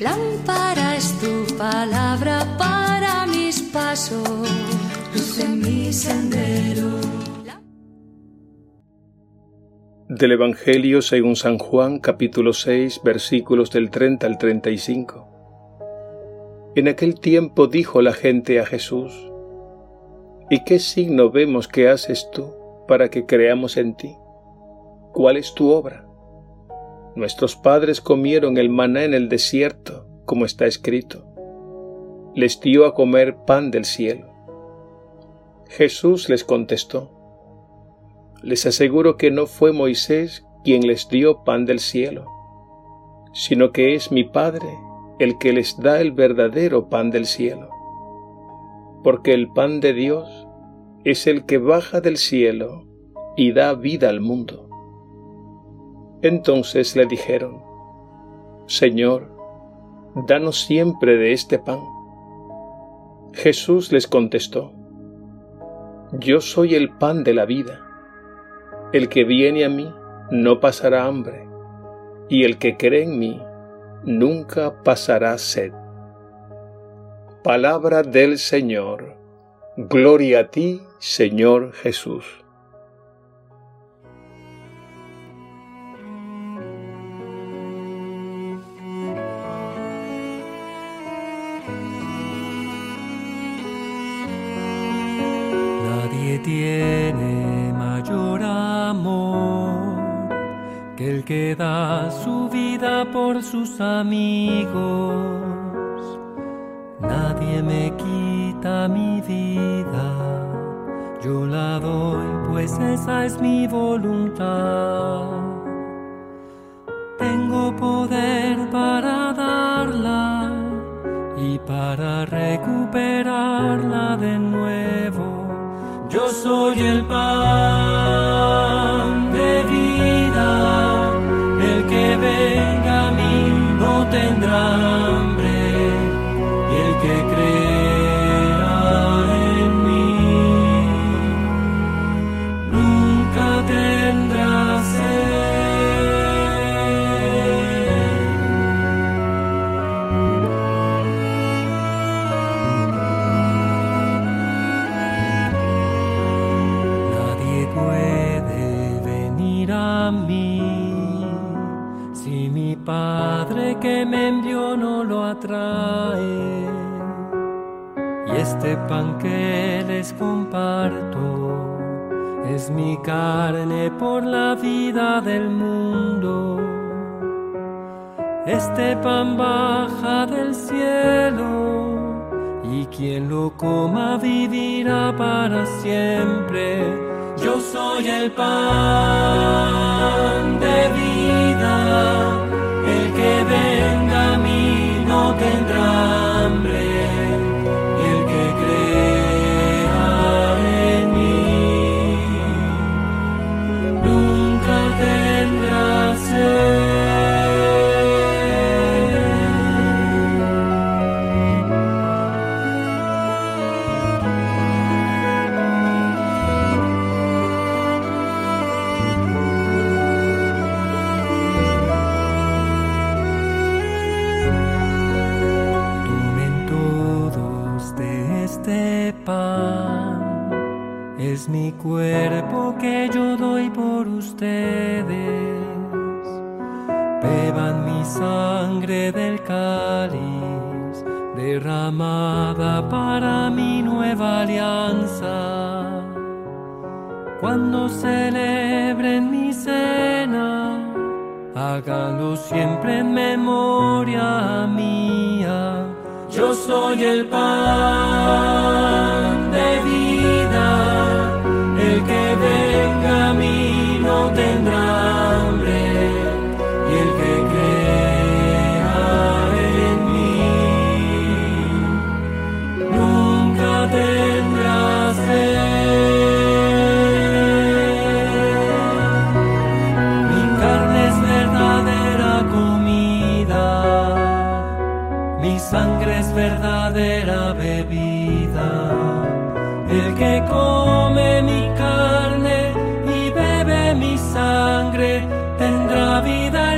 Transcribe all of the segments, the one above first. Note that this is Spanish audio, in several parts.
Lámpara es tu palabra para mis pasos, luz en mi sendero. Del Evangelio según San Juan capítulo 6 versículos del 30 al 35. En aquel tiempo dijo la gente a Jesús, ¿Y qué signo vemos que haces tú para que creamos en ti? ¿Cuál es tu obra? Nuestros padres comieron el maná en el desierto, como está escrito. Les dio a comer pan del cielo. Jesús les contestó, Les aseguro que no fue Moisés quien les dio pan del cielo, sino que es mi Padre el que les da el verdadero pan del cielo. Porque el pan de Dios es el que baja del cielo y da vida al mundo. Entonces le dijeron, Señor, danos siempre de este pan. Jesús les contestó, Yo soy el pan de la vida. El que viene a mí no pasará hambre, y el que cree en mí nunca pasará sed. Palabra del Señor. Gloria a ti, Señor Jesús. Que da su vida por sus amigos. Nadie me quita mi vida, yo la doy, pues esa es mi voluntad. Tengo poder para darla y para recuperarla de nuevo. Yo soy el pan es mi carne por la vida del mundo. Este pan baja del cielo y quien lo coma vivirá para siempre. Yo soy el pan de vida, Beban mi sangre del cáliz, derramada para mi nueva alianza. Cuando celebren mi cena, háganlo siempre en memoria mía. Yo soy el pan verdadera bebida. El que come mi carne y bebe mi sangre tendrá vida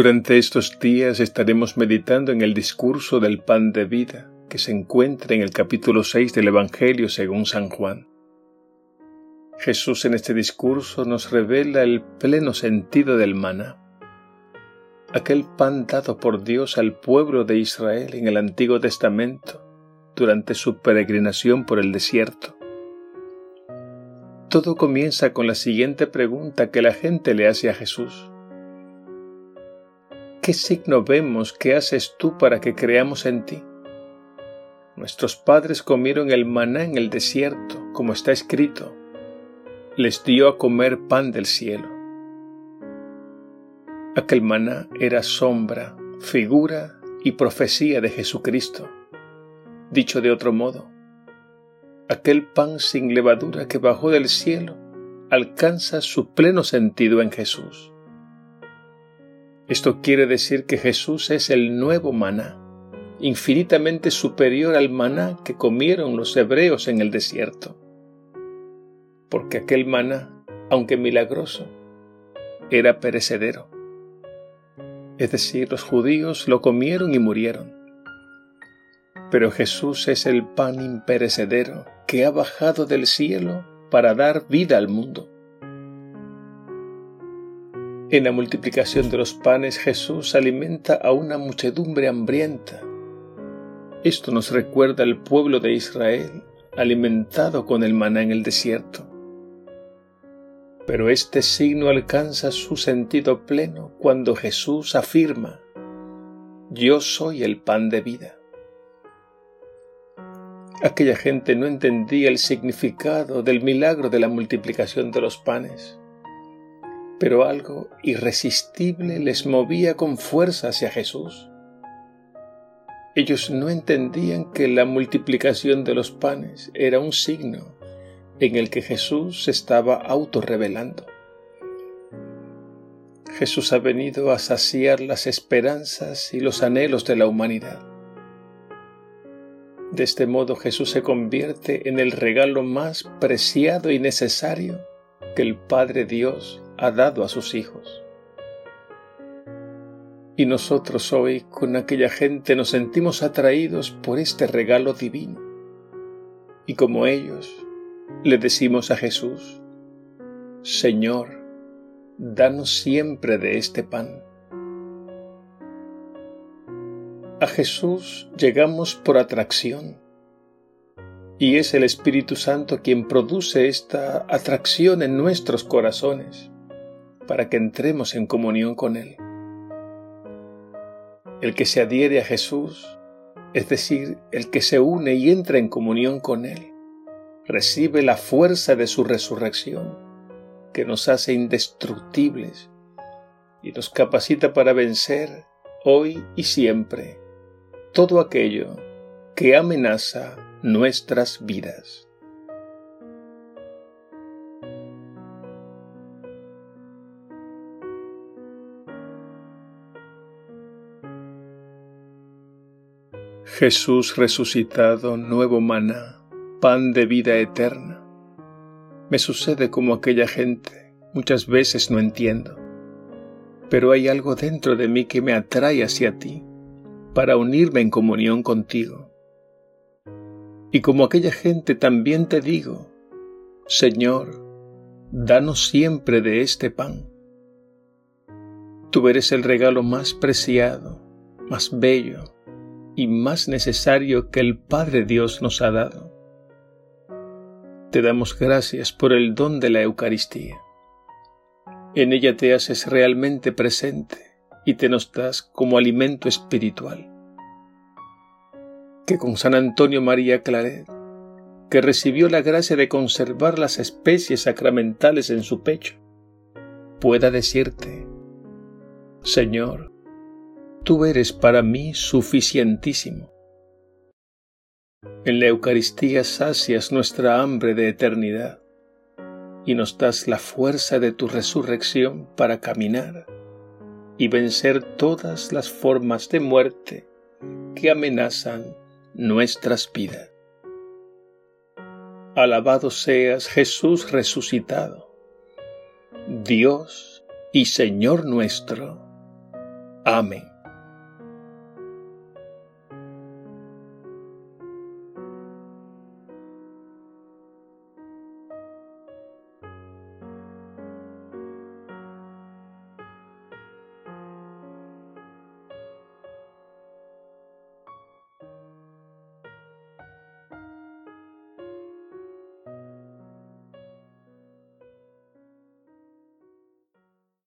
Durante estos días estaremos meditando en el discurso del pan de vida que se encuentra en el capítulo 6 del Evangelio según San Juan. Jesús en este discurso nos revela el pleno sentido del maná, aquel pan dado por Dios al pueblo de Israel en el Antiguo Testamento durante su peregrinación por el desierto. Todo comienza con la siguiente pregunta que la gente le hace a Jesús. ¿Qué signo vemos que haces tú para que creamos en ti? Nuestros padres comieron el maná en el desierto, como está escrito. Les dio a comer pan del cielo. Aquel maná era sombra, figura y profecía de Jesucristo. Dicho de otro modo, aquel pan sin levadura que bajó del cielo alcanza su pleno sentido en Jesús. Esto quiere decir que Jesús es el nuevo maná, infinitamente superior al maná que comieron los hebreos en el desierto. Porque aquel maná, aunque milagroso, era perecedero. Es decir, los judíos lo comieron y murieron. Pero Jesús es el pan imperecedero que ha bajado del cielo para dar vida al mundo. En la multiplicación de los panes Jesús alimenta a una muchedumbre hambrienta. Esto nos recuerda al pueblo de Israel alimentado con el maná en el desierto. Pero este signo alcanza su sentido pleno cuando Jesús afirma, Yo soy el pan de vida. Aquella gente no entendía el significado del milagro de la multiplicación de los panes pero algo irresistible les movía con fuerza hacia Jesús. Ellos no entendían que la multiplicación de los panes era un signo en el que Jesús se estaba autorrevelando. Jesús ha venido a saciar las esperanzas y los anhelos de la humanidad. De este modo Jesús se convierte en el regalo más preciado y necesario que el Padre Dios ha dado a sus hijos. Y nosotros hoy con aquella gente nos sentimos atraídos por este regalo divino. Y como ellos, le decimos a Jesús, Señor, danos siempre de este pan. A Jesús llegamos por atracción y es el Espíritu Santo quien produce esta atracción en nuestros corazones para que entremos en comunión con Él. El que se adhiere a Jesús, es decir, el que se une y entra en comunión con Él, recibe la fuerza de su resurrección, que nos hace indestructibles y nos capacita para vencer hoy y siempre todo aquello que amenaza nuestras vidas. Jesús resucitado, nuevo maná, pan de vida eterna. Me sucede como aquella gente, muchas veces no entiendo, pero hay algo dentro de mí que me atrae hacia ti, para unirme en comunión contigo. Y como aquella gente también te digo, Señor, danos siempre de este pan. Tú eres el regalo más preciado, más bello, y más necesario que el Padre Dios nos ha dado. Te damos gracias por el don de la Eucaristía. En ella te haces realmente presente y te nos das como alimento espiritual. Que con San Antonio María Claret, que recibió la gracia de conservar las especies sacramentales en su pecho, pueda decirte, Señor, tú eres para mí suficientísimo. En la Eucaristía sacias nuestra hambre de eternidad y nos das la fuerza de tu resurrección para caminar y vencer todas las formas de muerte que amenazan nuestras vidas. Alabado seas Jesús resucitado, Dios y Señor nuestro. Amén.